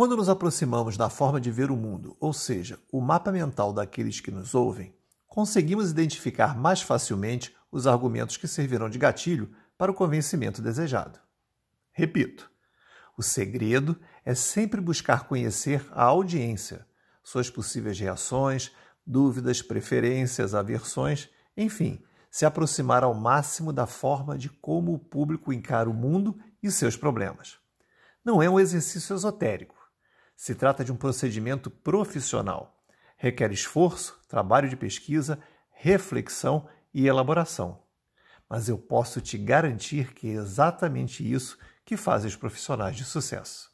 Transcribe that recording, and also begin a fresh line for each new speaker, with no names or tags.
Quando nos aproximamos da forma de ver o mundo, ou seja, o mapa mental daqueles que nos ouvem, conseguimos identificar mais facilmente os argumentos que servirão de gatilho para o convencimento desejado. Repito, o segredo é sempre buscar conhecer a audiência, suas possíveis reações, dúvidas, preferências, aversões, enfim, se aproximar ao máximo da forma de como o público encara o mundo e seus problemas. Não é um exercício esotérico. Se trata de um procedimento profissional. Requer esforço, trabalho de pesquisa, reflexão e elaboração. Mas eu posso te garantir que é exatamente isso que faz os profissionais de sucesso.